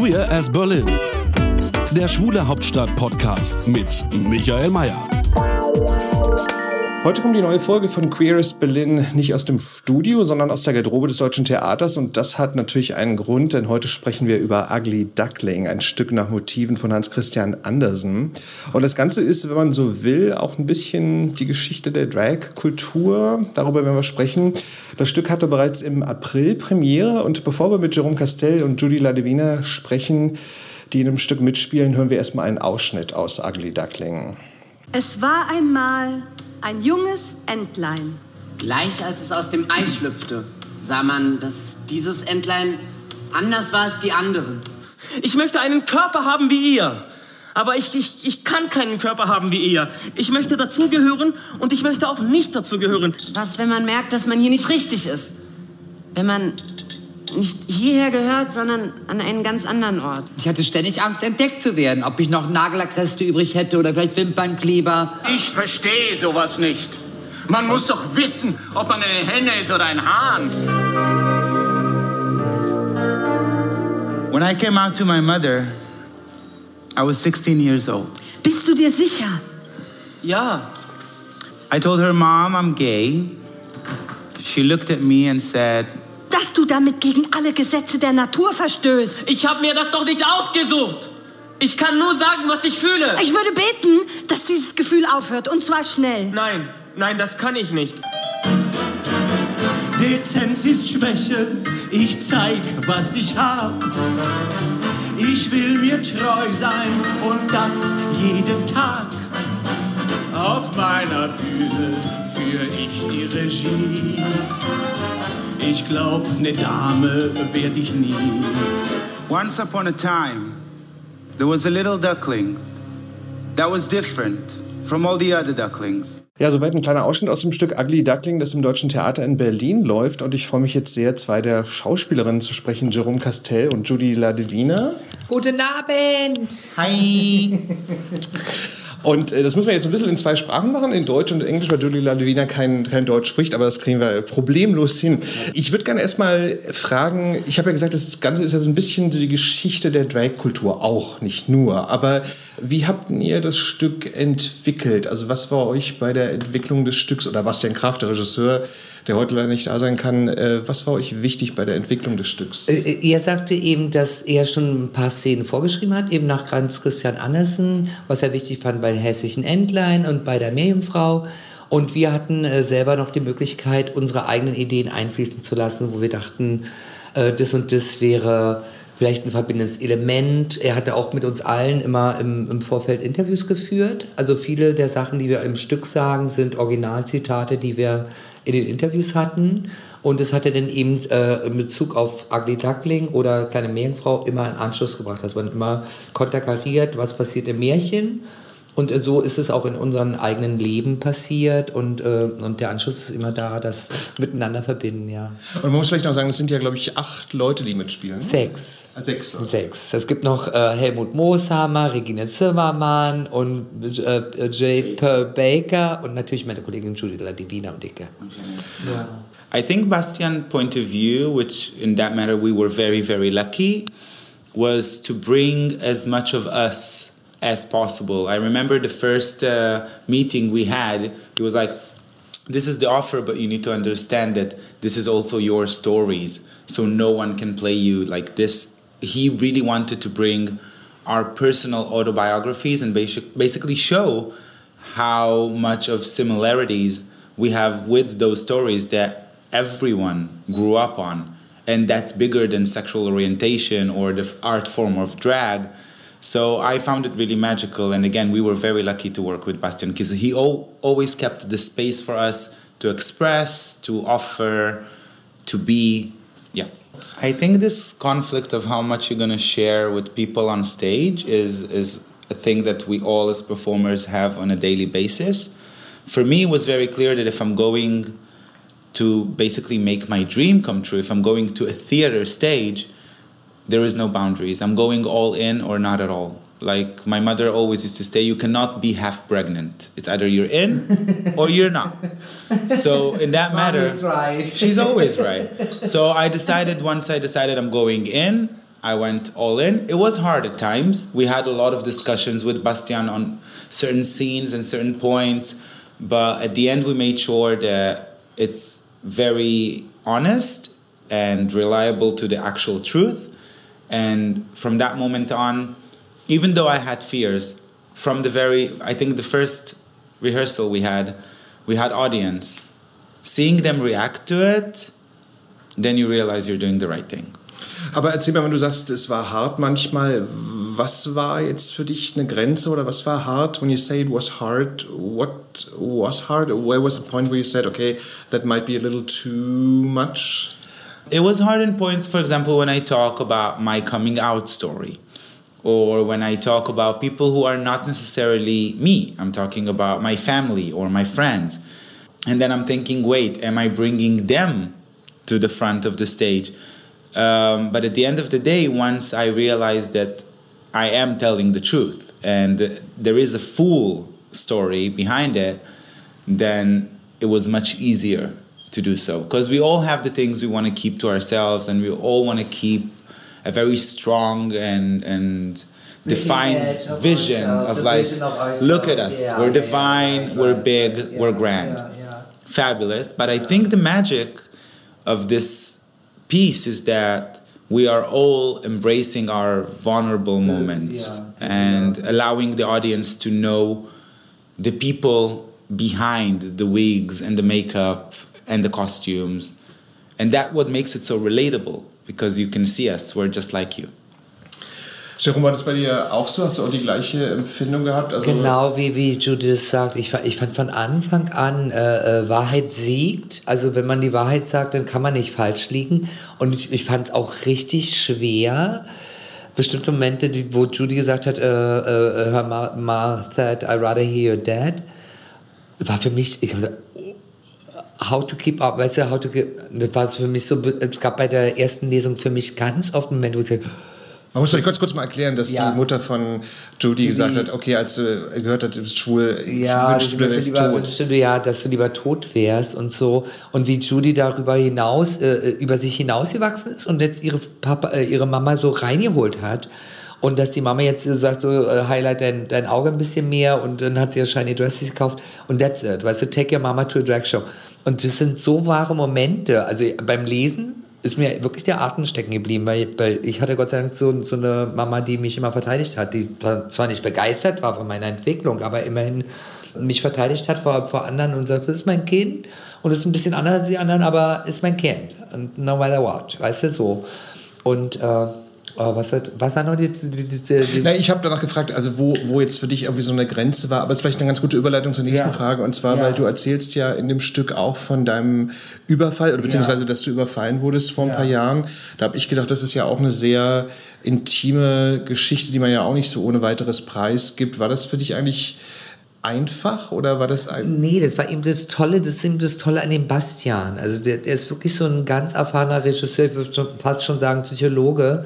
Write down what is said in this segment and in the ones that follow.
Queer as Berlin. Der Schwule Hauptstadt Podcast mit Michael Mayer. Heute kommt die neue Folge von Queer as Berlin nicht aus dem Studio, sondern aus der Garderobe des Deutschen Theaters. Und das hat natürlich einen Grund, denn heute sprechen wir über Ugly Duckling, ein Stück nach Motiven von Hans Christian Andersen. Und das Ganze ist, wenn man so will, auch ein bisschen die Geschichte der Drag-Kultur. Darüber werden wir sprechen. Das Stück hatte bereits im April Premiere. Und bevor wir mit Jerome Castell und Judy Ladevina sprechen, die in dem Stück mitspielen, hören wir erstmal einen Ausschnitt aus Ugly Duckling. Es war einmal ein junges Entlein. Gleich als es aus dem Ei schlüpfte, sah man, dass dieses Entlein anders war als die anderen. Ich möchte einen Körper haben wie ihr. Aber ich, ich, ich kann keinen Körper haben wie ihr. Ich möchte dazugehören und ich möchte auch nicht dazugehören. Was, wenn man merkt, dass man hier nicht richtig ist? Wenn man nicht hierher gehört, sondern an einen ganz anderen Ort. Ich hatte ständig Angst, entdeckt zu werden. Ob ich noch Nagellackreste übrig hätte oder vielleicht Wimpernkleber. Ich verstehe sowas nicht. Man muss doch wissen, ob man eine Henne ist oder ein Hahn. When I came out to my mother, I was 16 years old. Bist du dir sicher? Ja, I told her, Mom, I'm gay. She looked at me and said, Dass du damit gegen alle Gesetze der Natur verstößt. ich habe mir das doch nicht ausgesucht. Ich kann nur sagen, was ich fühle. Ich würde beten, dass dieses Gefühl aufhört. Und zwar schnell. Nein, nein, das kann ich nicht. Dezenz ist Schwäche, ich zeig, was ich hab. Ich will mir treu sein und das jeden Tag. Auf meiner Bühne führ ich die Regie. Ich glaub, ne Dame werd ich nie. Once upon a time, there was a little duckling that was different from all the other ducklings. Ja, soweit ein kleiner Ausschnitt aus dem Stück Ugly Duckling, das im Deutschen Theater in Berlin läuft. Und ich freue mich jetzt sehr, zwei der Schauspielerinnen zu sprechen, Jerome Castell und Judy Ladevina. Guten Abend! Hi! Und äh, das müssen wir jetzt ein bisschen in zwei Sprachen machen, in Deutsch und Englisch, weil Julie Ladevina kein, kein Deutsch spricht, aber das kriegen wir problemlos hin. Ich würde gerne erstmal fragen, ich habe ja gesagt, das Ganze ist ja so ein bisschen so die Geschichte der Drag-Kultur, auch, nicht nur. Aber wie habt ihr das Stück entwickelt? Also was war euch bei der Entwicklung des Stücks, oder Bastian Kraft, der Regisseur, der heute leider nicht da sein kann, äh, was war euch wichtig bei der Entwicklung des Stücks? Äh, Er sagte eben, dass er schon ein paar Szenen vorgeschrieben hat, eben nach Hans Christian Andersen, was er wichtig fand bei den hässlichen Entlein und bei der Meerjungfrau. Und wir hatten äh, selber noch die Möglichkeit, unsere eigenen Ideen einfließen zu lassen, wo wir dachten, äh, das und das wäre vielleicht ein verbindendes Element. Er hatte auch mit uns allen immer im, im Vorfeld Interviews geführt. Also viele der Sachen, die wir im Stück sagen, sind Originalzitate, die wir in den Interviews hatten. Und das hat er dann eben äh, in Bezug auf Ugly Duckling oder Kleine Meerjungfrau immer in Anschluss gebracht, dass man immer konterkariert, was passiert im Märchen. Und äh, so ist es auch in unserem eigenen Leben passiert und, äh, und der Anschluss ist immer da, das miteinander verbinden, ja. Und man muss vielleicht noch sagen, das sind ja, glaube ich, acht Leute, die mitspielen. Sechs. Ah, Sechs Leute. Sechs. Es gibt noch äh, Helmut Mooshammer, Regine Zimmermann und äh, Jay Pearl Baker und natürlich meine Kollegin Judy Ladivina und Dicke. Ja. I think Bastian point of view, which in that matter we were very, very lucky, was to bring as much of us as possible. I remember the first uh, meeting we had, he was like, this is the offer, but you need to understand that this is also your stories. So no one can play you like this. He really wanted to bring our personal autobiographies and basic, basically show how much of similarities we have with those stories that everyone grew up on. And that's bigger than sexual orientation or the art form of drag. So I found it really magical. And again, we were very lucky to work with Bastian because he al- always kept the space for us to express, to offer, to be. Yeah. I think this conflict of how much you're going to share with people on stage is is a thing that we all as performers have on a daily basis. For me, it was very clear that if I'm going to basically make my dream come true, if I'm going to a theater stage, there is no boundaries. I'm going all in or not at all. Like my mother always used to say, you cannot be half pregnant. It's either you're in or you're not. So in that matter, right. she's always right. So I decided once I decided I'm going in, I went all in. It was hard at times. We had a lot of discussions with Bastian on certain scenes and certain points, but at the end we made sure that it's very honest and reliable to the actual truth. And from that moment on, even though I had fears, from the very, I think the first rehearsal we had, we had audience. Seeing them react to it, then you realize you're doing the right thing. Aber erzähl mal, wenn du sagst, es war hart manchmal, was war jetzt für dich eine Grenze oder was war hart? When you say it was hard, what was hard? Where was the point where you said, okay, that might be a little too much? It was hard in points, for example, when I talk about my coming out story. Or when I talk about people who are not necessarily me, I'm talking about my family or my friends. And then I'm thinking, wait, am I bringing them to the front of the stage? Um, but at the end of the day, once I realized that I am telling the truth and there is a full story behind it, then it was much easier to do so. Because we all have the things we want to keep to ourselves and we all want to keep a very strong and, and defined of vision of like, vision of look at us, Yeah, we're yeah, yeah, divine, right, we're big, yeah, we're grand yeah, yeah. fabulous. But I think the magic of this piece is that we are all embracing our vulnerable moments yeah, and allowing the audience to know the people behind the wigs and the makeup and the costumes. And that what makes it so relatable because you can see us, we're just like you. Jerome, war das bei dir auch so? Hast du auch die gleiche Empfindung gehabt? Also, Genau wie, wie Judith sagt, ich, ich fand von Anfang an, äh, äh, Wahrheit siegt. Also wenn man die Wahrheit sagt, dann kann man nicht falsch liegen. Und ich, ich fand es auch richtig schwer. Bestimmte Momente, die, wo Judy gesagt hat, äh, äh, her ma, ma said, I'd rather hear you dead, war für mich, ich hab gesagt, how to keep up, weißt du, how to keep, das war für mich so, es gab bei der ersten Lesung für mich ganz oft Momente, wo ich gesagt Man muss euch kurz, kurz mal erklären, dass Ja. die Mutter von Judy gesagt hat, okay, als sie gehört hat, du bist schwul, Ja, ich wünschte, du wärst lieber, tot. wünschte du ja, dass du lieber tot wärst und so. Und wie Judy darüber hinaus, äh, über sich hinausgewachsen ist und jetzt ihre Papa, äh, ihre Mama so reingeholt hat. Und dass die Mama jetzt sagt, so, äh, highlight dein, dein Auge ein bisschen mehr und dann hat sie ja Shiny Dresses gekauft und that's it. Weißt du, take your mama to a drag show. Und das sind so wahre Momente. Also beim Lesen ist mir wirklich der Atem stecken geblieben, weil, weil ich hatte Gott sei Dank so, so eine Mama, die mich immer verteidigt hat, die war zwar nicht begeistert war von meiner Entwicklung, aber immerhin mich verteidigt hat vor, vor anderen und sagt, das ist mein Kind und ist ein bisschen anders als die anderen, aber ist mein Kind. Und no matter what, weißt du, so. Und äh, oh, was, hat, was war noch die, Na, ich habe danach gefragt, also wo, wo jetzt für dich irgendwie so eine Grenze war, aber es ist vielleicht eine ganz gute Überleitung zur nächsten Ja. Frage. Und zwar, Ja. weil du erzählst ja in dem Stück auch von deinem Überfall oder beziehungsweise, dass du überfallen wurdest vor ein Ja. paar Jahren. Da habe ich gedacht, das ist ja auch eine sehr intime Geschichte, die man ja auch nicht so ohne weiteres Preis gibt. War das für dich eigentlich einfach oder war das ein. Nee, das war eben das Tolle, das ist eben das Tolle an dem Bastian. Also der, der ist wirklich so ein ganz erfahrener Regisseur, ich würde fast schon sagen Psychologe,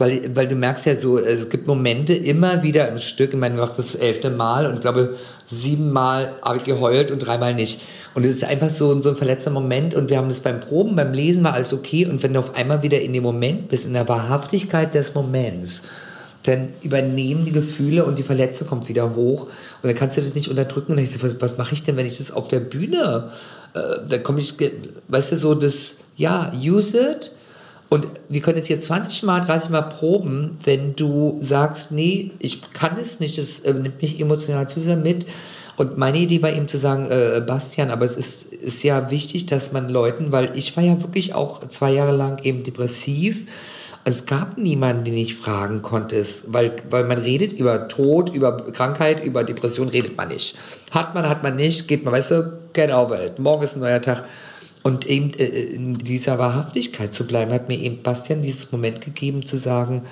weil, weil du merkst ja so, es gibt Momente immer wieder im Stück, ich meine, du machst das elfte Mal und ich glaube, siebenmal habe ich geheult und dreimal nicht. Und es ist einfach so, so ein verletzter Moment und wir haben das beim Proben, beim Lesen war alles okay und wenn du auf einmal wieder in dem Moment bist, in der Wahrhaftigkeit des Moments, dann übernehmen die Gefühle und die Verletzung kommt wieder hoch und dann kannst du das nicht unterdrücken und dann ich was, was mache ich denn, wenn ich das auf der Bühne, äh, da komme ich, weißt du, so das, ja, use it und wir können jetzt hier 20 Mal, 30 Mal proben, wenn du sagst, nee, ich kann es nicht, es äh, nimmt mich emotional zu sehr mit. Und meine Idee war eben zu sagen, äh, Bastian, aber es ist, ist ja wichtig, dass man Leuten, weil ich war ja wirklich auch zwei Jahre lang eben depressiv. Es gab niemanden, den ich fragen konnte, weil, weil man redet über Tod, über Krankheit, über Depression redet man nicht. Hat man, hat man nicht, geht man, weißt du, over it. Morgen ist ein neuer Tag. Und eben äh, in dieser Wahrhaftigkeit zu bleiben, hat mir eben Bastian dieses Moment gegeben zu sagen,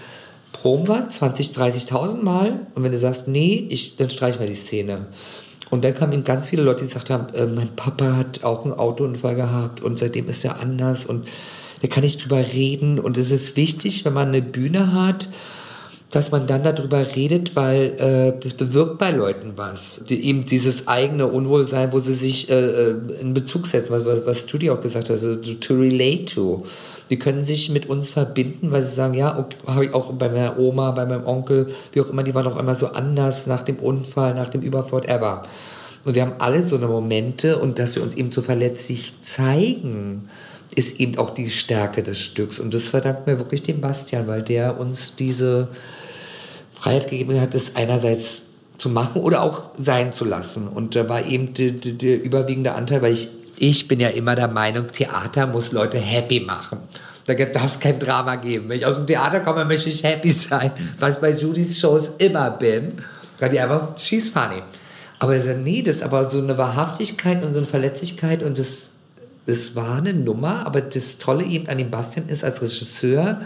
proben wir 20, 30.000 Mal und wenn du sagst, nee, ich, dann streichen wir die Szene. Und dann kamen ganz viele Leute, die gesagt haben, äh, mein Papa hat auch einen Autounfall gehabt und seitdem ist er anders und da kann ich drüber reden. Und es ist wichtig, wenn man eine Bühne hat, dass man dann darüber redet, weil äh, das bewirkt bei Leuten was. Die, eben dieses eigene Unwohlsein, wo sie sich äh, äh in Bezug setzen, was, was, was Judy auch gesagt hat, also to relate to. Die können sich mit uns verbinden, weil sie sagen, ja, okay, habe ich auch bei meiner Oma, bei meinem Onkel, wie auch immer, die waren auch immer so anders nach dem Unfall, nach dem Überfall, ever. Und wir haben alle so eine Momente und dass wir uns eben so verletzlich zeigen, ist eben auch die Stärke des Stücks. Und das verdankt mir wirklich dem Bastian, weil der uns diese Freiheit gegeben hat, es einerseits zu machen oder auch sein zu lassen. Und da war eben der, überwiegende Anteil, weil ich, ich bin ja immer der Meinung, Theater muss Leute happy machen. Da darf es kein Drama geben. Wenn ich aus dem Theater komme, möchte ich happy sein, was ich bei Judys Shows immer bin. Weil die einfach, she's funny. Aber er nee, das ist aber so eine Wahrhaftigkeit und so eine Verletzlichkeit und das, das war eine Nummer. Aber das Tolle eben an dem Bastian ist als Regisseur,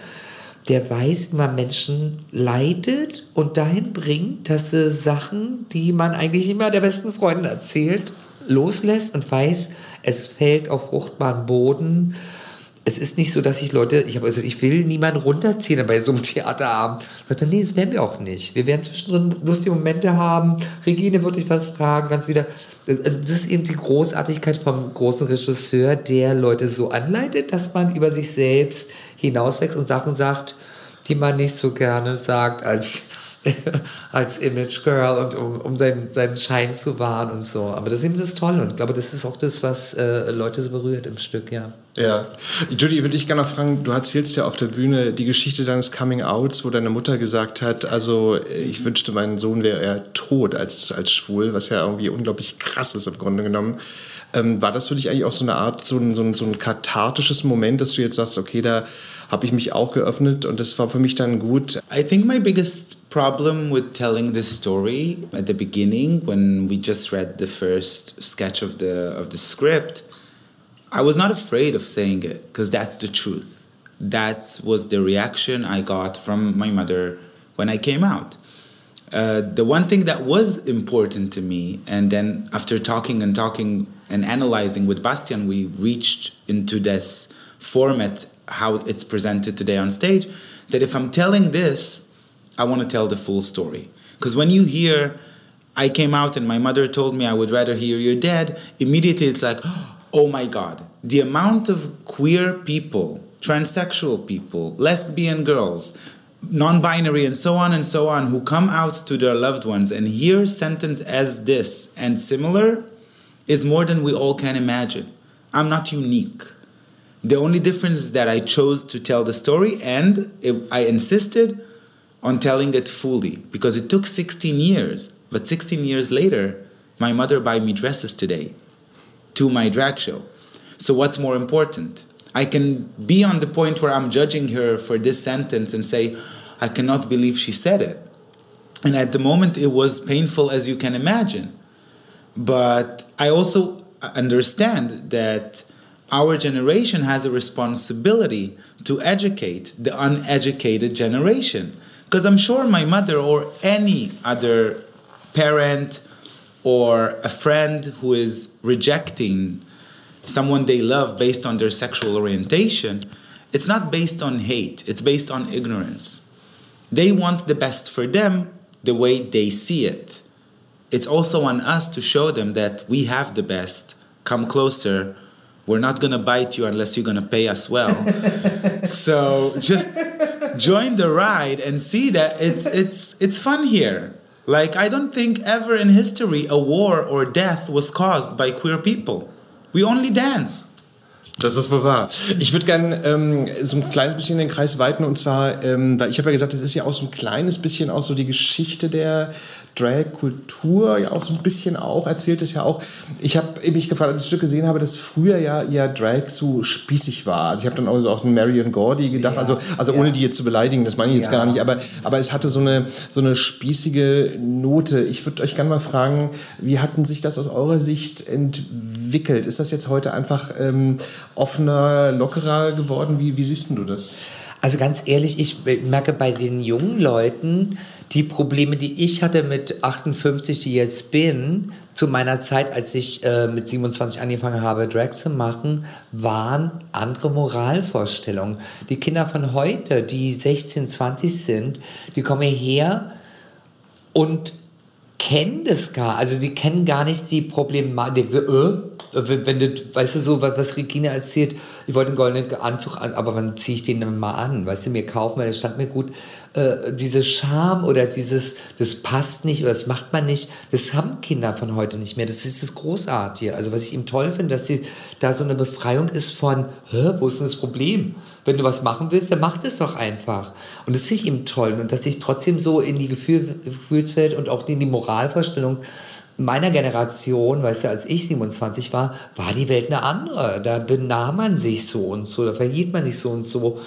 der weiß, wie man Menschen leitet und dahin bringt, dass sie Sachen, die man eigentlich immer der besten Freundin erzählt, loslässt und weiß, es fällt auf fruchtbaren Boden. Es ist nicht so, dass ich Leute, ich habe also, ich will niemanden runterziehen bei so einem Theaterabend. Ich dachte, nee, das werden wir auch nicht. Wir werden zwischendrin lustige Momente haben. Regine wird dich was fragen, ganz wieder. Das ist eben die Großartigkeit vom großen Regisseur, der Leute so anleitet, dass man über sich selbst hinauswächst und Sachen sagt, die man nicht so gerne sagt als, als Image Girl und um, um seinen, seinen Schein zu wahren und so. Aber das ist eben das Tolle und ich glaube, das ist auch das, was äh, Leute so berührt im Stück, ja. Ja. Judy, würde ich gerne fragen, du erzählst ja auf der Bühne die Geschichte deines Coming-Outs, wo deine Mutter gesagt hat, also ich wünschte, mein Sohn wäre eher tot als, als schwul, was ja irgendwie unglaublich krass ist im Grunde genommen. Ähm, war das für dich eigentlich auch so eine Art, so ein, so, ein, so ein kathartisches Moment, dass du jetzt sagst, okay, da habe ich mich auch geöffnet und das war für mich dann gut? I think my biggest problem with telling this story at the beginning, when we just read the first sketch of the, of the script, I was not afraid of saying it because that's the truth. That was the reaction I got from my mother when I came out. Uh, the one thing that was important to me, and then after talking and talking and analyzing with Bastian, we reached into this format, how it's presented today on stage, that if I'm telling this, I want to tell the full story. Because when you hear, I came out and my mother told me I would rather hear you're dead, immediately it's like, oh, my God, the amount of queer people, transsexual people, lesbian girls, non binary, and so on and so on, who come out to their loved ones and hear sentence as this and similar is more than we all can imagine. I'm not unique. The only difference is that I chose to tell the story and it, I insisted on telling it fully because it took 16 years. But 16 years later, my mother buy me dresses today to my drag show. So, what's more important? I can be on the point where I'm judging her for this sentence and say, I cannot believe she said it. And at the moment, it was painful as you can imagine. But I also understand that our generation has a responsibility to educate the uneducated generation. Because I'm sure my mother or any other parent or a friend who is rejecting someone they love based on their sexual orientation, it's not based on hate, it's based on ignorance. They want the best for them the way they see it. It's also on us to show them that we have the best. Come closer. We're not gonna bite you unless you're gonna pay us well. so just join the ride and see that it's it's it's fun here. Like, I don't think ever in history a war or death was caused by queer people. We only dance. Das ist wohl wahr. Ich würde gerne ähm, so ein kleines bisschen den Kreis weiten und zwar, ähm, weil ich habe ja gesagt, das ist ja auch so ein kleines bisschen auch so die Geschichte der Drag-Kultur, ja auch so ein bisschen auch, erzählt es ja auch. Ich habe mich gefragt, als ich das Stück gesehen habe, dass früher ja ja Drag so spießig war. Also ich habe dann auch so auf Marion Gordy gedacht, Ja, also, also ja. ohne die jetzt zu beleidigen, das meine ich jetzt Ja. gar nicht, aber, aber es hatte so eine, so eine spießige Note. Ich würde euch gerne mal fragen, wie hatten sich das aus eurer Sicht entwickelt? Ist das jetzt heute einfach ähm, offener, lockerer geworden? Wie, wie siehst du das? Also ganz ehrlich, ich merke bei den jungen Leuten, die Probleme, die ich hatte mit 58, die jetzt bin, zu meiner Zeit, als ich äh, mit 27 angefangen habe, Drag zu machen, waren andere Moralvorstellungen. Die Kinder von heute, die 16, 20 sind, die kommen hierher und kennen das gar, also die kennen gar nicht die Problematik. Äh, wenn du, weißt du so, was, was Regina erzählt, ich wollte einen goldenen Anzug an, aber wann ziehe ich den denn mal an? Weißt du, mir kaufen, weil der stand mir gut. Äh, diese Scham oder dieses, das passt nicht oder das macht man nicht, das haben Kinder von heute nicht mehr. Das ist das Großartige. Also was ich ihm toll finde, dass die, da so eine Befreiung ist von, Hä, wo ist denn das Problem? Wenn du was machen willst, dann mach das doch einfach. Und das finde ich eben toll. Und dass ich trotzdem so in die Gefühl, Gefühlswelt und auch in die Moralvorstellung meiner Generation, weißt du, als ich 27 war, war die Welt eine andere. Da benahm man sich so und so, da verhielt man sich so und so.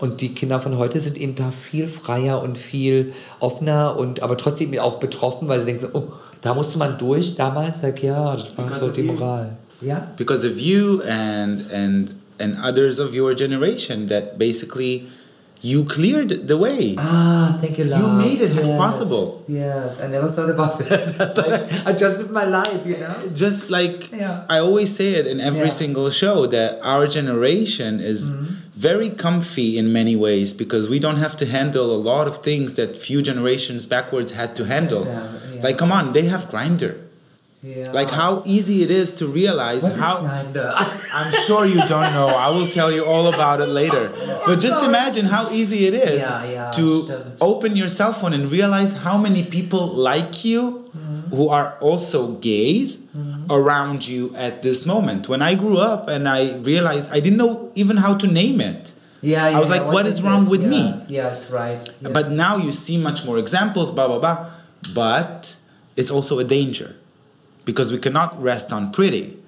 Und die Kinder von heute sind eben da viel freier und viel offener und aber trotzdem auch betroffen, weil sie denken so, oh, da musste man durch damals, sag ja, das war Because so die. Moral. Ja? because of you and and and others of your generation that basically you cleared the way. Ah, thank you, love. You made it Yes. possible. Yes, I never thought about that. I just lived my life, you know. Just like Yeah. I always say it in every Yeah. single show that our generation is very comfy in many ways because we don't have to handle a lot of things that few generations backwards had to handle. Yeah. Like come on, they have grinder. Yeah. Like how easy it is to realize What is how I'm sure you don't know. I will tell you all about it later. But just imagine how easy it is Yeah, yeah, to stimmt. open your cell phone and realize how many people like you Mm-hmm. who are also gays around you at this moment. When I grew up and I realized I didn't know even how to name it. Yeah, I was yeah, like, what is wrong it? with me? Yes, right. Yeah. But now you see much more examples, blah, blah, blah. But it's also a danger because we cannot rest on pretty.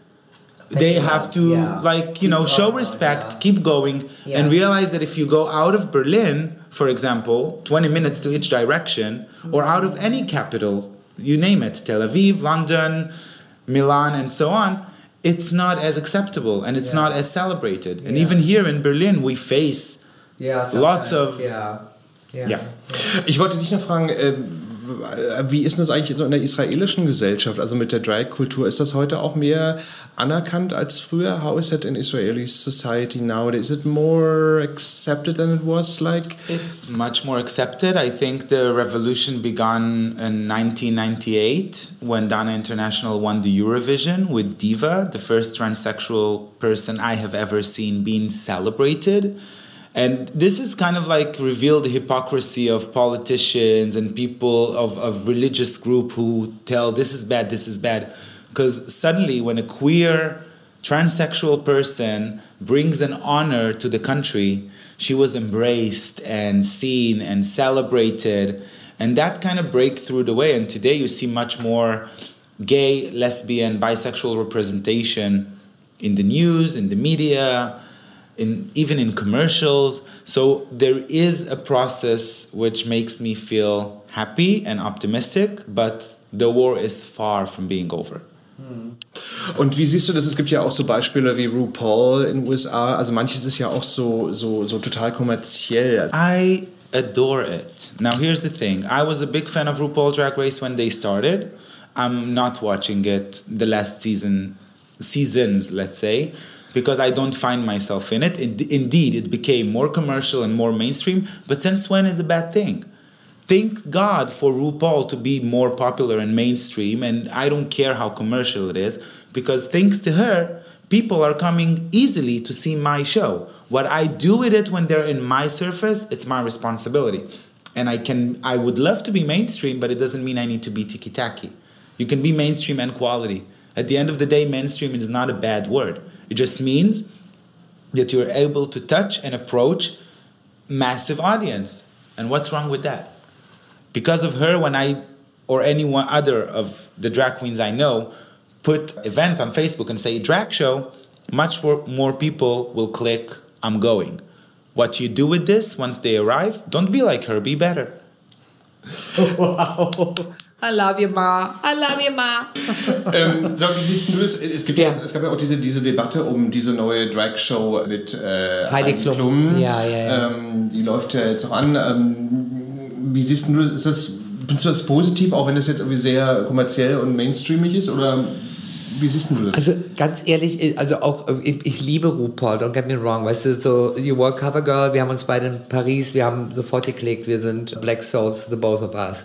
they have love. to, Yeah. like, you know, show respect, yeah. keep going, Yeah. and realize that if you go out of Berlin, for example, 20 minutes to each direction, or out of any capital, you name it, Tel Aviv, London, Milan, and so on, it's not as acceptable and it's Yeah. not as celebrated. And Yeah. even here in Berlin, we face yeah, lots of Yeah. Yeah. yeah. Ich wollte dich noch fragen, äh, wie ist das eigentlich so in der israelischen Gesellschaft, also mit der Drag-Kultur? Ist das heute auch mehr anerkannt als früher? How is it in Israeli society nowadays? Is it more accepted than it was like? It's much more accepted. I think the revolution began in 1998 when Dana International won the Eurovision with Diva, the first transsexual person I have ever seen being celebrated. And this is kind of like revealed the hypocrisy of politicians and people of, of religious group who tell this is bad, this is bad. Because suddenly when a queer transsexual person brings an honor to the country, she was embraced and seen and celebrated. And that kind of break through the way. And today you see much more gay, lesbian, bisexual representation in the news, in the media, in even in commercials. So there is a process which makes me feel happy and optimistic, but the war is far from being over. Hmm. Und wie siehst du das? Es gibt ja auch so Beispiele wie RuPaul in den USA. Also manches ist ja auch so, so, so total kommerziell. I adore it. Now, here's the thing I was a big fan of RuPaul Drag Race when they started. I'm not watching it the last season, seasons, let's say, because I don't find myself in it. In- Indeed, it became more commercial and more mainstream, but since when is a bad thing? Thank God for RuPaul to be more popular and mainstream, and I don't care how commercial it is, because thanks to her, people are coming easily to see my show. What I do with it when they're in my surface, it's my responsibility. And I can I would love to be mainstream, but it doesn't mean I need to be tiki-taki. You can be mainstream and quality. At the end of the day, mainstream is not a bad word. It just means that you're able to touch and approach massive audience. And what's wrong with that? Because of her, when I or any one other of the drag queens I know put event on Facebook and say drag show, much more people will click I'm going. What you do with this once they arrive, don't be like her, be better. Wow. I love you, Ma. I love you, Ma. ähm, so, wie siehst du das? Es, gibt ja. jetzt, es gab ja auch diese, diese Debatte um diese neue Drag-Show mit äh, Heidi, Heidi Klum. Klum. Ja, ja, ja. Ähm, die läuft ja jetzt auch an. Ähm, wie siehst du das? Ist das? Findest du das positiv, auch wenn das jetzt irgendwie sehr kommerziell und mainstreamig ist? Oder wie siehst du das? Also ganz ehrlich, also auch ich, ich, liebe RuPaul, don't get me wrong, weißt du, so You Were Cover Girl, wir haben uns beide in Paris, wir haben sofort geklickt, wir sind Black Souls, the both of us.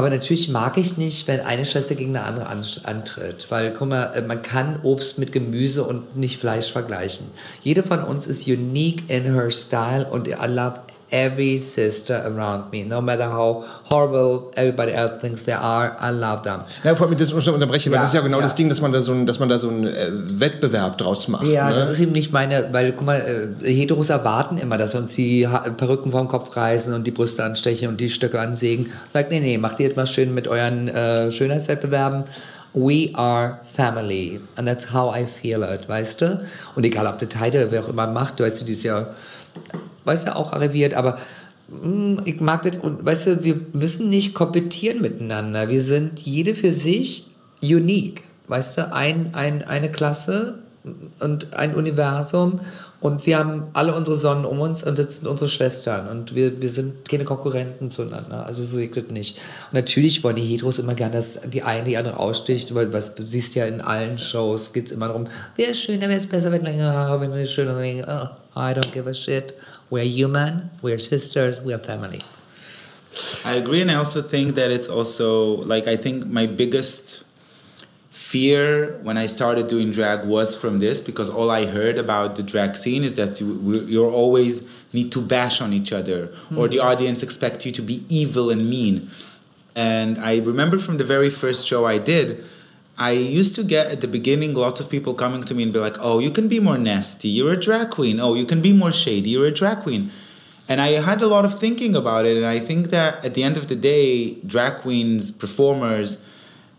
Aber natürlich mag ich nicht, wenn eine Schwester gegen eine andere antritt. Weil, guck mal, äh, man kann Obst mit Gemüse und nicht Fleisch vergleichen. Jede von uns ist unique in her style und I love every sister around me, no matter how horrible everybody else thinks they are, I love them. Ja, vor allem das unterbrechen, ja, weil das ist ja genau ja. das Ding, dass man da so ein, dass man da so einen äh, Wettbewerb draus macht. Ja, ne? das ist eben nicht meine, weil guck mal, äh, Heteros erwarten immer, dass wir uns die Perücken vom Kopf reißen und die Brüste anstechen und die Stöcke ansägen. Sagt, nee, nee, macht ihr jetzt mal schön mit euren äh, Schönheitswettbewerben. We are family. And that's how I feel it, weißt du? Und egal, ob der Teile, wer auch immer macht, weißt du, dieses Jahr weißt du, auch arriviert, aber mh, hm, ich mag das und weißt du, wir müssen nicht kompetieren miteinander. Wir sind jede für sich unique. Weißt du, ein, ein, eine Klasse und ein Universum und wir haben alle unsere Sonnen um uns und das sind unsere Schwestern und wir, wir sind keine Konkurrenten zueinander. Also so ich das nicht. Und natürlich wollen die Heteros immer gerne, dass die eine die andere aussticht, weil was du siehst ja in allen Shows geht es immer darum, wer ist schöner, wer ist besser, wenn längere Haare, wenn du schöner, oh, I don't give a shit. We're human, we're sisters, we're family. I agree, and I also think that it's also like I think my biggest fear when I started doing drag was from this because all I heard about the drag scene is that you you're always need to bash on each other mm-hmm. or the audience expect you to be evil and mean. And I remember from the very first show I did, I used to get at the beginning lots of people coming to me and be like, "Oh, you can be more nasty. You're a drag queen. Oh, you can be more shady. You're a drag queen." And I had a lot of thinking about it, and I think that at the end of the day, drag queens, performers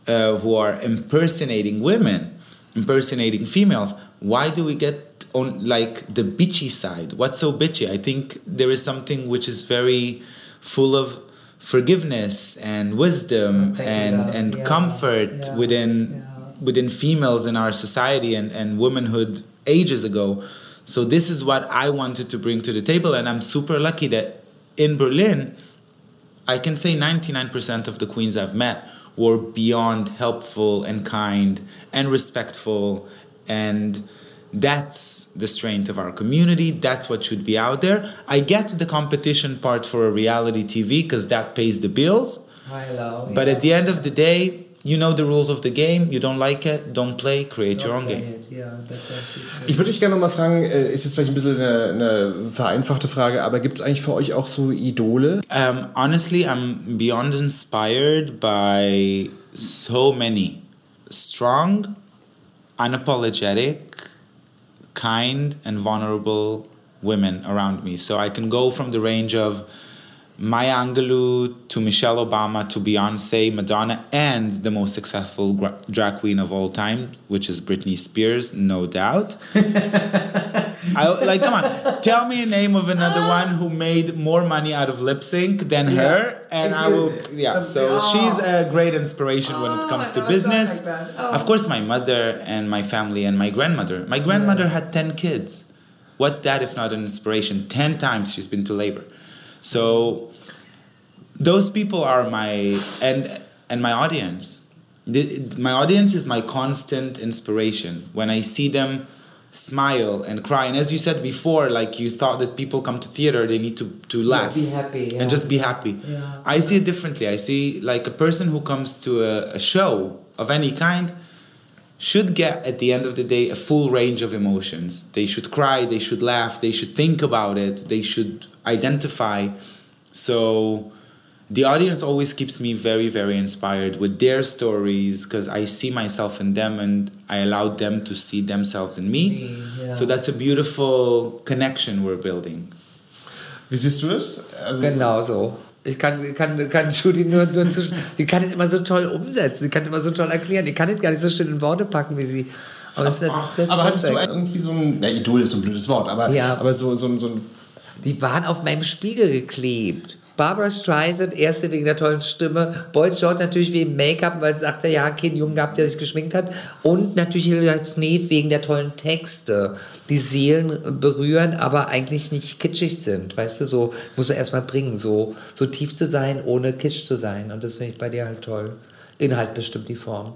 uh, who are impersonating women, impersonating females, why do we get on like the bitchy side? What's so bitchy? I think there is something which is very full of forgiveness and wisdom okay, and yeah, and yeah, comfort yeah, within within females in our society and and womanhood ages ago. So this is what i wanted to bring to the table and i'm super lucky that in berlin i can say 99% of the queens i've met were beyond helpful and kind and respectful and that's the strength of our community. That's what should be out there. I get the competition part for a reality TV because that pays the bills. Hello, but yeah. at the end of the day, you know the rules of the game. You don't like it, don't play, create don't your own game. Yeah, ich würde dich gerne noch mal fragen, äh, ist jetzt vielleicht ein bisschen eine, eine vereinfachte Frage, aber gibt es eigentlich für euch auch so Idole? Um, honestly, I'm beyond inspired by so many strong, unapologetic, kind and vulnerable women around me. So I can go from the range of Maya Angelou to Michelle Obama to Beyonce, Madonna, and the most successful gra- drag queen of all time, which is Britney Spears, no doubt. I, like, come on, tell me a name of another one who made more money out of lip sync than yeah. her, and I will. Yeah, so oh. she's a great inspiration when it comes to business. Like oh. Of course, my mother and my family and my grandmother. My grandmother yeah. had ten kids. What's that if not an inspiration? Ten times she's been to labor. So those people are my and and my audience. The, my audience is my constant inspiration. When I see them smile and cry, and as you said before, like you thought that people come to theater, they need to to laugh, yeah, be happy, yeah. and just be happy. Yeah. I see it differently. I see like a person who comes to a, a show of any kind should get at the end of the day a full range of emotions. They should cry, they should laugh, they should think about it, they should identify. So the audience always keeps me very, very inspired with their stories because I see myself in them and I allow them to see themselves in me. yeah. So that's a beautiful connection we're building. Wie siehst du das? Also Genau so. Ich kann, kann, kann Judy nur, nur zu, die kann es immer so toll umsetzen, die kann immer so toll erklären, die kann es gar nicht so schön in Worte packen wie sie. Aber, das, das, das aber hattest du irgendwie so ein, na, Idol ist so ein blödes Wort, aber, Ja. aber so, so, so ein Die waren auf meinem Spiegel geklebt. Barbara Streisand, erste wegen der tollen Stimme. Boyd George natürlich wegen Make-up, weil sagt er, ja, keinen Jungen gehabt, der sich geschminkt hat. Und natürlich Hilda Knef wegen der tollen Texte, die Seelen berühren, aber eigentlich nicht kitschig sind. Weißt du, so muss er erstmal bringen, so, so tief zu sein, ohne kitsch zu sein. Und das finde ich bei dir halt toll. Inhalt bestimmt die Form.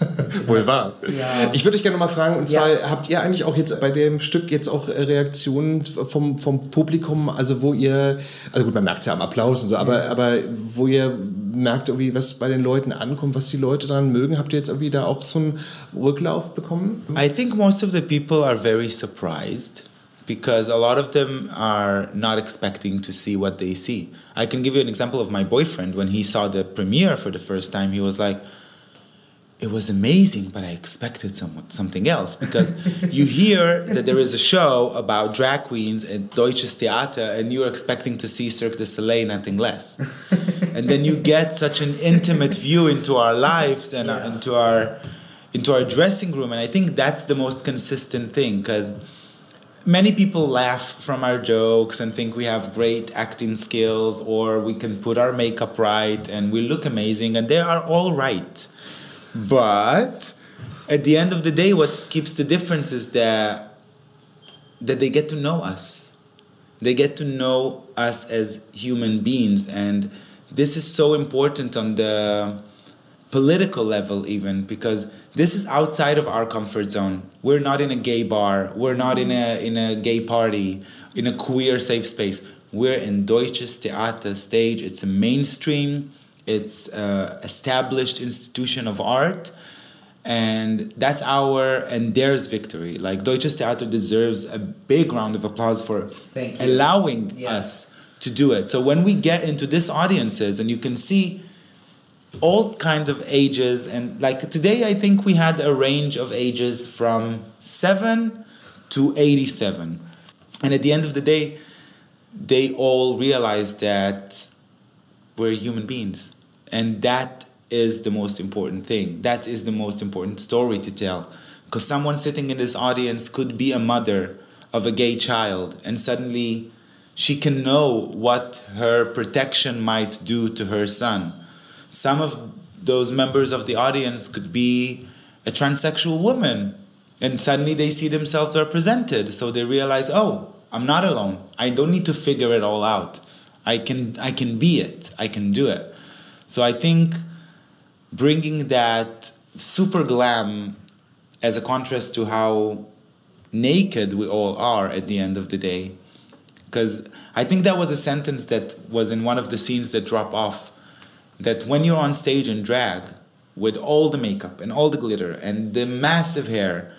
Wohl wahr. Ja. Ich würde euch gerne mal fragen, und Ja. zwar habt ihr eigentlich auch jetzt bei dem Stück jetzt auch äh, Reaktionen vom, vom Publikum, also wo ihr, also gut, man merkt ja am Applaus und so, aber, aber wo ihr merkt irgendwie, was bei den Leuten ankommt, was die Leute daran mögen, habt ihr jetzt irgendwie da auch so einen Rücklauf bekommen? I think most of the people are very surprised because a lot of them are not expecting to see what they see. I can give you an example of my boyfriend. When he saw the premiere for the first time, he was like, it was amazing, but I expected some, something else because you hear that there is a show about drag queens at Deutsches Theater and you're expecting to see Cirque du Soleil, nothing less. and then you get such an intimate view into our lives and uh, our, into our into our dressing room and I think that's the most consistent thing because many people laugh from our jokes and think we have great acting skills or we can put our makeup right and we look amazing and they are all right but at the end of the day what keeps the difference is that that they get to know us. They get to know us as human beings. And this is so important on the political level even because this is outside of our comfort zone. We're not in a gay bar. We're not in a in a gay party in a queer safe space. We're in deutsches theater stage. It's a mainstream it's a established institution of art and that's our and theirs victory. Like deutsches theater deserves a big round of applause for allowing Yeah. us to do it. So when we get into these audiences and you can see all kind of ages and like today i think we had a range of ages from 7 to 87 and at the end of the day they all realized that we're human beings and that is the most important thing. That is the most important story to tell. Because someone sitting in this audience could be a mother of a gay child and suddenly she can know what her protection might do to her son. Some of those members of the audience could be a transsexual woman and suddenly they see themselves represented. So they realize oh i'm not alone. I don't need to figure it all out. I can i can be it. I can do it so i think bringing that super glam as a contrast to how naked we all are at the end of the day because i think that was a sentence that was in one of the scenes that drop off that when you're on stage in drag with all the makeup and all the glitter and the massive hair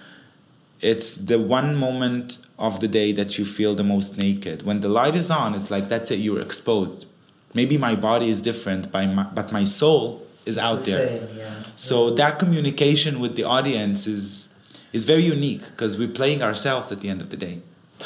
it's the one moment of the day that you feel the most naked. When the light is on it's like that's it you're exposed maybe my body is different by my, but my soul is out the there same, yeah. so that communication with the audience is is very unique because we're playing ourselves at the end of the day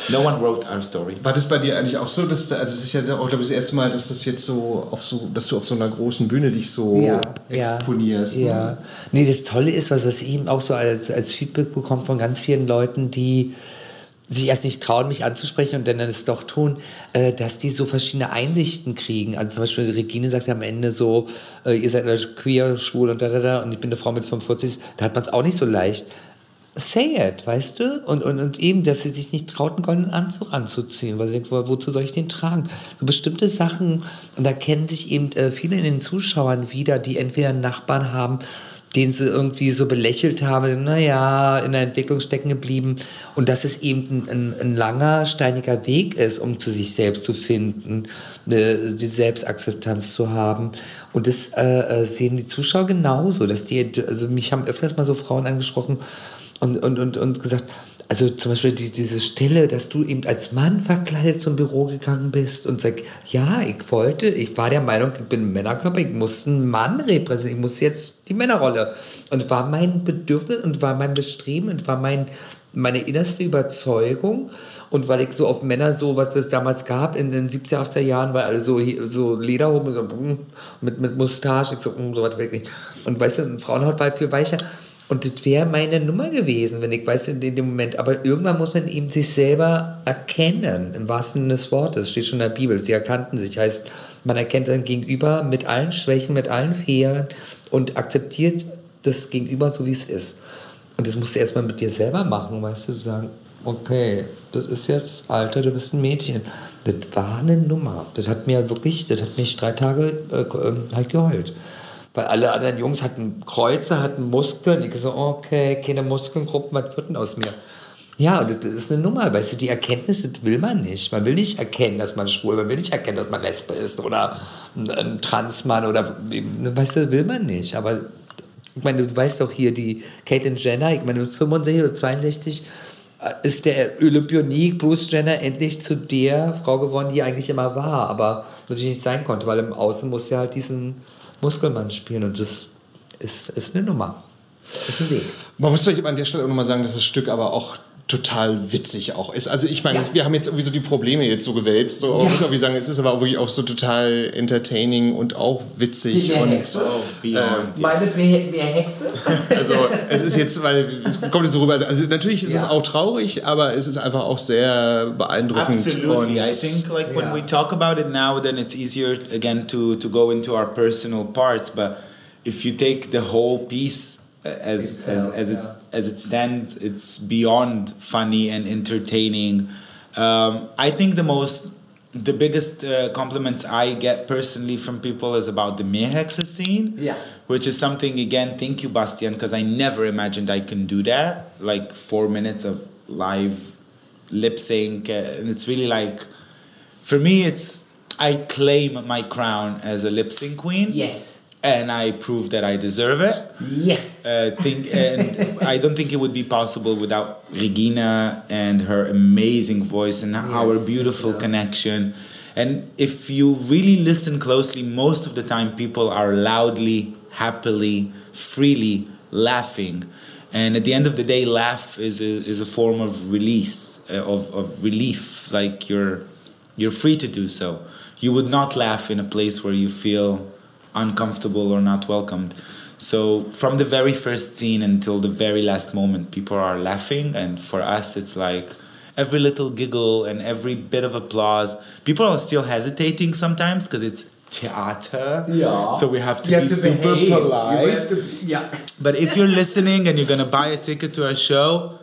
no one wrote our story War das bei dir eigentlich auch so, dass da, also es ist ja auch, glaube ich, das erste Mal, dass das jetzt so auf so, dass du auf so einer großen Bühne dich so ja, exponierst. Ja. ne? ja. Nee, das Tolle ist, was, was ich eben auch so als, als Feedback bekomme von ganz vielen Leuten, die sich erst nicht trauen, mich anzusprechen und dann es doch tun, äh, dass die so verschiedene Einsichten kriegen. Also zum Beispiel Regine sagt ja am Ende so, äh, ihr seid queer, schwul und da, da, da und ich bin eine Frau mit 45, da hat man es auch nicht so leicht. Say it, weißt du? Und, und, und eben, dass sie sich nicht traut, einen goldenen Anzug anzuziehen, weil sie denkt, wo- wozu soll ich den tragen? So bestimmte Sachen, und da kennen sich eben äh, viele in den Zuschauern wieder, die entweder einen Nachbarn haben, den sie irgendwie so belächelt haben, naja, in der Entwicklung stecken geblieben. Und dass es eben ein, ein, langer, steiniger Weg ist, um zu sich selbst zu finden, eine, die Selbstakzeptanz zu haben. Und das äh, äh, sehen die Zuschauer genauso, dass die, also mich haben öfters mal so Frauen angesprochen und, und, und, und gesagt, also zum Beispiel die, diese Stelle, dass du eben als Mann verkleidet zum Büro gegangen bist und sagst, ja, ich wollte, ich war der Meinung, ich bin ein Männerkörper, ich muss einen Mann repräsentieren, ich muss jetzt die Männerrolle. Und war mein Bedürfnis und war mein Bestreben und war mein, meine innerste Überzeugung. Und weil ich so auf Männer so, was es damals gab in den 70er, 80er Jahren, weil alle so, so Lederhosen so, mit, mit Mustache, ich so, mm, so was wirklich. Und weißt du, Frauenhaut war viel weicher. Und das wäre meine Nummer gewesen, wenn ich weiß, in dem Moment. Aber irgendwann muss man eben sich selber erkennen, im wahrsten Sinne des Wortes. Steht schon in der Bibel. Sie erkannten sich. Heißt, man erkennt sein Gegenüber mit allen Schwächen, mit allen Fehlern und akzeptiert das Gegenüber so, wie es ist. Und das musst du erstmal mit dir selber machen, weißt du, zu sagen, okay, das ist jetzt, Alter, du bist ein Mädchen. Das war eine Nummer. Das hat mir wirklich, das hat mich drei Tage äh, halt geheult. Weil alle anderen Jungs hatten Kreuze, hatten Muskeln. Ich so, okay, keine Muskelgruppen, was wird denn aus mir? Ja, das ist eine Nummer, weißt du, die Erkenntnis, das will man nicht. Man will nicht erkennen, dass man schwul, man will nicht erkennen, dass man Lesbe ist oder ein, Transmann oder, weißt du, das will man nicht. Aber ich meine, du weißt doch hier, die Caitlyn Jenner, ich meine, 65 oder 62 äh, ist der Olympionik Bruce Jenner endlich zu der Frau geworden, die eigentlich immer war, aber natürlich nicht sein konnte, weil im Außen muss ja halt diesen Muskelmann spielen und das ist, ist eine Nummer. Ist ein Weg. Man muss vielleicht an der Stelle auch nochmal sagen, dass das Stück aber auch total witzig auch ist. Also ich meine, ja. wir haben jetzt irgendwie so die Probleme jetzt so gewälzt. So, ja. muss ich auch sagen, es ist aber auch wirklich auch so total entertaining und auch witzig. Mehr und, Hexe? Oh, äh, Meine mehr, mehr Hexe? Also es ist jetzt, weil es kommt jetzt so rüber. Also natürlich ist ja. es auch traurig, aber es ist einfach auch sehr beeindruckend. Absolutely. I think like when we talk about it now, then it's easier again to, to go into our personal parts. But if you take the whole piece as, as, as, it, as it stands, it's beyond funny and entertaining. Um, I think the most, the biggest uh, compliments I get personally from people is about the Mehexa scene. Yeah. Which is something, again, thank you, Bastian, because I never imagined I can do that. Like four minutes of live lip sync. Uh, and it's really like, for me, it's, I claim my crown as a lip sync queen. Yes and I prove that I deserve it. Yes. Uh, think, and I don't think it would be possible without Regina and her amazing voice and yes, our beautiful yeah. connection. And if you really listen closely, most of the time people are loudly, happily, freely laughing. And at the end of the day, laugh is a, is a form of release, uh, of, of relief. Like you're, you're free to do so. You would not laugh in a place where you feel uncomfortable or not welcomed. So from the very first scene until the very last moment, people are laughing, and for us, it's like every little giggle and every bit of applause. People are still hesitating sometimes because it's theater. Yeah. So we have to you be have to super behave. polite. To, yeah. But if you're listening and you're gonna buy a ticket to a show,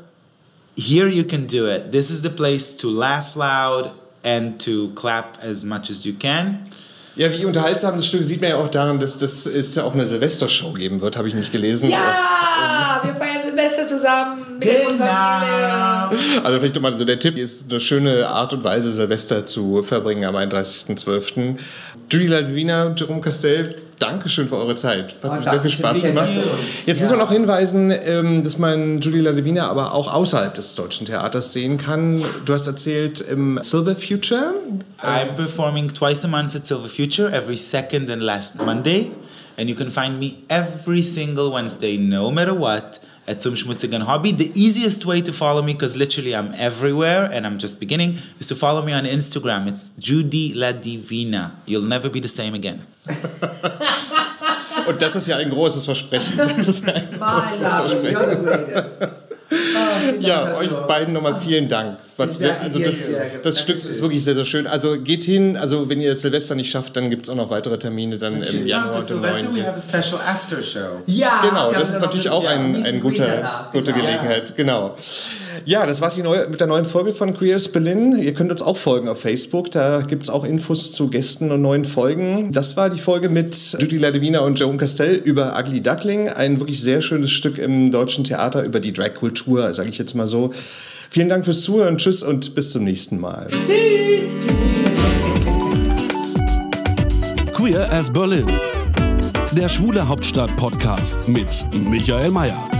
here you can do it. This is the place to laugh loud and to clap as much as you can. Ja, wie unterhaltsam das Stück sieht man ja auch daran, dass das es ja auch eine Silvestershow geben wird, habe ich nicht gelesen. Ja, wir feiern Silvester zusammen mit genau. Familie. Also vielleicht nochmal so der Tipp, ist eine schöne Art und Weise, Silvester zu verbringen am 31.12. Julie Ladwina und Jerome Castell, Dankeschön für eure Zeit. Hat oh, sehr viel Spaß gemacht. Jetzt ja. muss man noch hinweisen, ähm, dass man Julie Ladwina aber auch außerhalb des deutschen Theaters sehen kann. Du hast erzählt im Silver Future. I'm performing twice a month at Silver Future, every second and last Monday. And you can find me every single Wednesday, no matter what. At Zum Schmutzigen Hobby. The easiest way to follow me, because literally I'm everywhere and I'm just beginning, is to follow me on Instagram. It's Judy La Divina. You'll never be the same again. Und das ist ja ein großes Versprechen. Das ist ein großes Versprechen. Oh, ja, euch beiden nochmal vielen Dank. Sehr, also das, das Stück ist wirklich sehr, sehr schön. Also geht hin, also wenn ihr Silvester nicht schafft, dann gibt es auch noch weitere Termine dann im Januar. Silvester, we have a special after show. Ja, genau, das ist natürlich auch ein, ein guter, gute genau. Gelegenheit. Genau. Ja, das war's mit der neuen Folge von Queers Berlin. Ihr könnt uns auch folgen auf Facebook. Da gibt es auch Infos zu Gästen und neuen Folgen. Das war die Folge mit Judy Ladewina und Joan Castell über Ugly Duckling. Ein wirklich sehr schönes Stück im deutschen Theater über die Drag-Kultur, sage ich jetzt mal so. Vielen Dank fürs Zuhören. Tschüss und bis zum nächsten Mal. Tschüss. Queer as Berlin. Der Schwule Hauptstadt Podcast mit Michael Mayer.